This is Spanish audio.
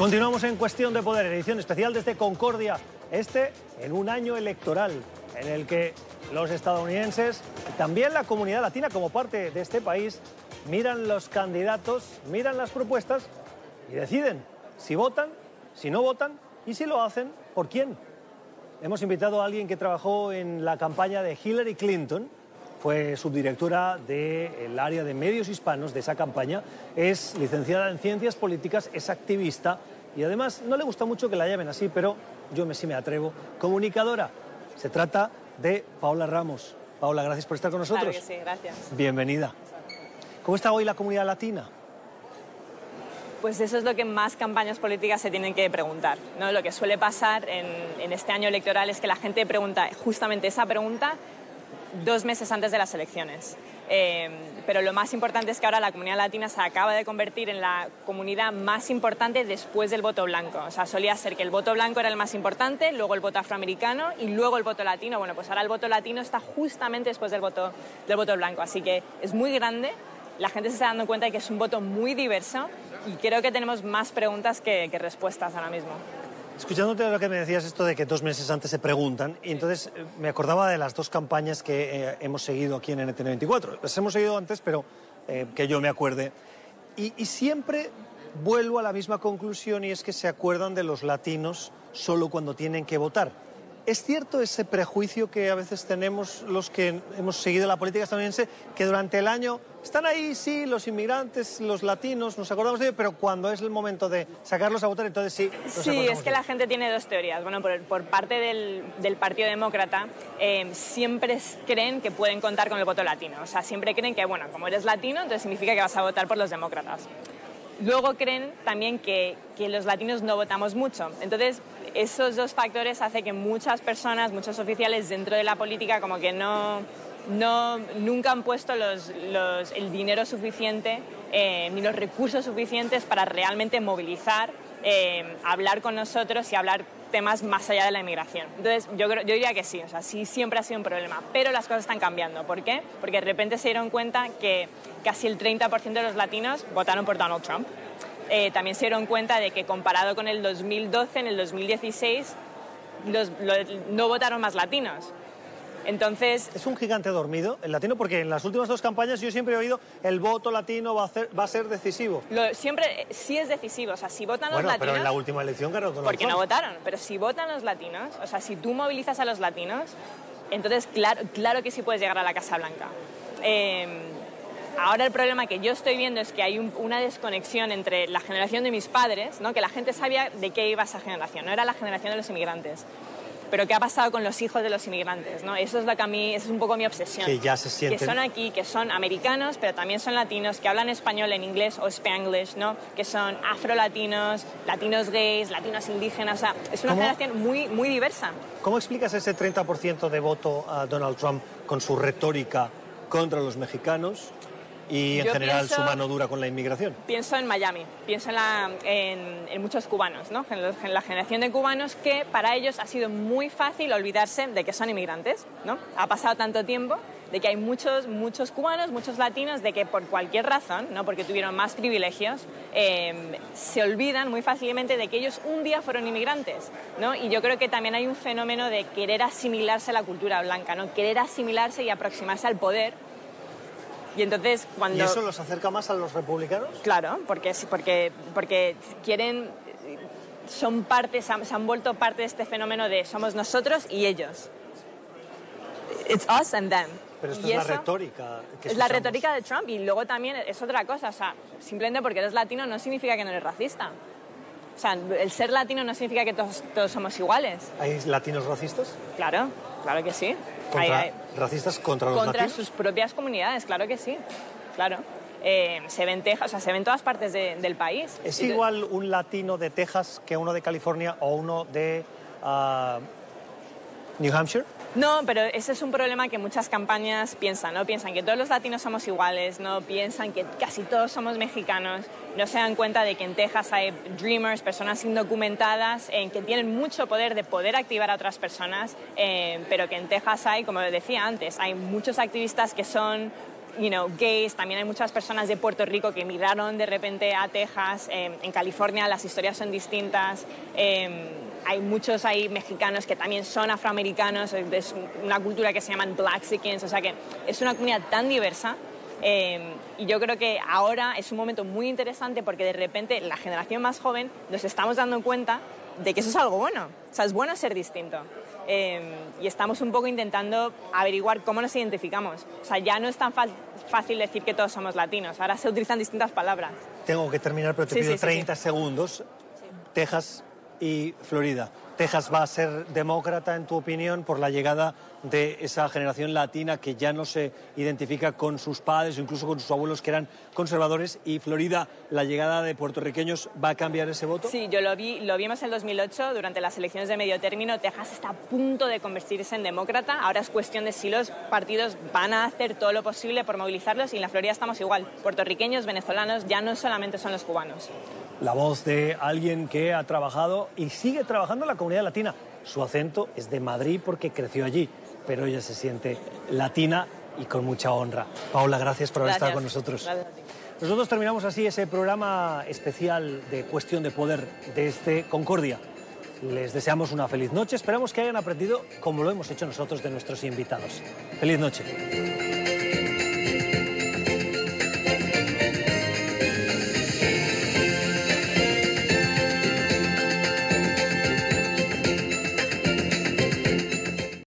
Continuamos en Cuestión de Poder, edición especial desde Concordia, este en un año electoral en el que los estadounidenses y también la comunidad latina como parte de este país miran los candidatos, miran las propuestas y deciden si votan, si no votan y si lo hacen, por quién. Hemos invitado a alguien que trabajó en la campaña de Hillary Clinton, fue subdirectora del área de medios hispanos de esa campaña, es licenciada en ciencias políticas, es activista y además no le gusta mucho que la llamen así, pero yo me sí me atrevo, comunicadora. Se trata de Paula Ramos. Paula, gracias por estar con nosotros. Claro que sí, gracias. Bienvenida. ¿Cómo está hoy la comunidad latina? Pues eso es lo que más campañas políticas se tienen que preguntar. ¿no? Lo que suele pasar en, en este año electoral es que la gente pregunta justamente esa pregunta dos meses antes de las elecciones. Eh, pero lo más importante es que ahora la comunidad latina se acaba de convertir en la comunidad más importante después del voto blanco. O sea, solía ser que el voto blanco era el más importante, luego el voto afroamericano y luego el voto latino. Bueno, pues ahora el voto latino está justamente después del voto, del voto blanco. Así que es muy grande, la gente se está dando cuenta de que es un voto muy diverso y creo que tenemos más preguntas que, que respuestas ahora mismo. Escuchándote lo que me decías esto de que dos meses antes se preguntan, y entonces eh, me acordaba de las dos campañas que eh, hemos seguido aquí en NTN24. Las hemos seguido antes, pero eh, que yo me acuerde. Y, y siempre vuelvo a la misma conclusión y es que se acuerdan de los latinos solo cuando tienen que votar. ¿Es cierto ese prejuicio que a veces tenemos los que hemos seguido la política estadounidense, que durante el año están ahí, sí, los inmigrantes, los latinos, nos acordamos de ellos, pero cuando es el momento de sacarlos a votar, entonces sí. Sí, es que la gente tiene dos teorías. Bueno, por, por parte del, del Partido Demócrata, eh, siempre creen que pueden contar con el voto latino. O sea, siempre creen que, bueno, como eres latino, entonces significa que vas a votar por los demócratas. Luego creen también que, que los latinos no votamos mucho. Entonces, esos dos factores hacen que muchas personas, muchos oficiales dentro de la política, como que no, no nunca han puesto el dinero suficiente eh, ni los recursos suficientes para realmente movilizar, eh, hablar con nosotros y hablar temas más allá de la inmigración. Entonces, yo, creo- yo diría que sí, o sea, sí siempre ha sido un problema, pero las cosas están cambiando. ¿Por qué? Porque de repente se dieron cuenta que casi el 30% de los latinos votaron por Donald Trump. Eh, también se dieron cuenta de que comparado con el 2012, en el 2016, los- lo- no votaron más latinos. Entonces, Es un gigante dormido el latino porque en las últimas dos campañas yo siempre he oído el voto latino va a, hacer- va a ser decisivo. lo- siempre sí es decisivo. O sea, si votan los Bueno, pero latinos... en la última elección ganó Donald Porque no votaron. Pero si votan los latinos, o sea, si tú movilizas a los latinos, entonces claro, claro que sí puedes llegar a la Casa Blanca. Eh, ahora el problema que yo estoy viendo es que hay un- una desconexión entre la generación de mis padres, ¿no? que la gente sabía de qué iba esa generación, no era la generación de los inmigrantes. Pero qué ha pasado con los hijos de los inmigrantes, ¿no? Eso es lo que a mí, eso es un poco mi obsesión. Que ya se Que sienten- son aquí, que son americanos, pero también son latinos, que hablan español en inglés o spanglish, ¿no? Que son afrolatinos, latinos gays, latinos indígenas, o sea, es una ¿Cómo? generación muy, muy diversa. ¿Cómo explicas ese 30% de voto a Donald Trump con su retórica contra los mexicanos y en Yo general pienso- su mano dura con la inmigración? Pienso en Miami, pienso en, la- en- en muchos cubanos, ¿no? En, los- en la generación de cubanos que para ellos ha sido muy fácil olvidarse de que son inmigrantes, ¿no? Ha pasado tanto tiempo de que hay muchos, muchos cubanos, muchos latinos, de que por cualquier razón, ¿no? porque tuvieron más privilegios, eh, se olvidan muy fácilmente de que ellos un día fueron inmigrantes. ¿no? Y yo creo que también hay un fenómeno de querer asimilarse a la cultura blanca, ¿no? querer asimilarse y aproximarse al poder. Y entonces cuando... ¿Y eso los acerca más a los republicanos? Claro, porque, porque, porque quieren, son parte, se han, se han vuelto parte de este fenómeno de somos nosotros y ellos. It's us and them. Pero esto Y es la retórica que Es la retórica de Trump y luego también es otra cosa. O sea, simplemente porque eres latino no significa que no eres racista. O sea, el ser latino no significa que todos, todos somos iguales. ¿Hay latinos racistas? Claro, claro que sí. Contra, Hay- hay- ¿Racistas contra los contra latinos? sus propias comunidades, claro que sí. Claro. Eh, se ven Texas, o sea, se ven en todas partes de- del país. ¿Es igual un latino de Texas que uno de California o uno de ah, New Hampshire? No, pero ese es un problema que muchas campañas piensan, ¿no? Piensan que todos los latinos somos iguales, ¿no? Piensan que casi todos somos mexicanos. No se dan cuenta de que en Texas hay dreamers, personas indocumentadas, en que tienen mucho poder de poder activar a otras personas, eh, pero que en Texas hay, como decía antes, hay muchos activistas que son you know, gays, también hay muchas personas de Puerto Rico que emigraron de repente a Texas, eh, en California las historias son distintas, eh, hay muchos ahí mexicanos que también son afroamericanos, es una cultura que se llaman Blacksikins, o sea que es una comunidad tan diversa eh, y yo creo que ahora es un momento muy interesante porque de repente la generación más joven nos estamos dando cuenta de que eso es algo bueno, o sea, es bueno ser distinto. y estamos un poco intentando averiguar cómo nos identificamos. O sea, ya no es tan fácil decir que todos somos latinos, ahora se utilizan distintas palabras. Tengo que terminar, pero te pido 30 segundos. Texas y Florida. Texas va a ser demócrata, en tu opinión, por la llegada de esa generación latina que ya no se identifica con sus padres o incluso con sus abuelos que eran conservadores y Florida, la llegada de puertorriqueños va a cambiar ese voto? Sí, yo lo vi, lo vimos en 2008 durante las elecciones de medio término. Texas está a punto de convertirse en demócrata. Ahora es cuestión de si los partidos van a hacer todo lo posible por movilizarlos y en la Florida estamos igual. Puertorriqueños, venezolanos, ya no solamente son los cubanos la voz de alguien que ha trabajado y sigue trabajando en la comunidad latina. Su acento es de Madrid porque creció allí, pero ella se siente latina y con mucha honra. Paula, gracias por haber estado con nosotros. Nosotros terminamos así ese programa especial de Cuestión de Poder de este Concordia. Les deseamos una feliz noche. Esperamos que hayan aprendido como lo hemos hecho nosotros de nuestros invitados. Feliz noche.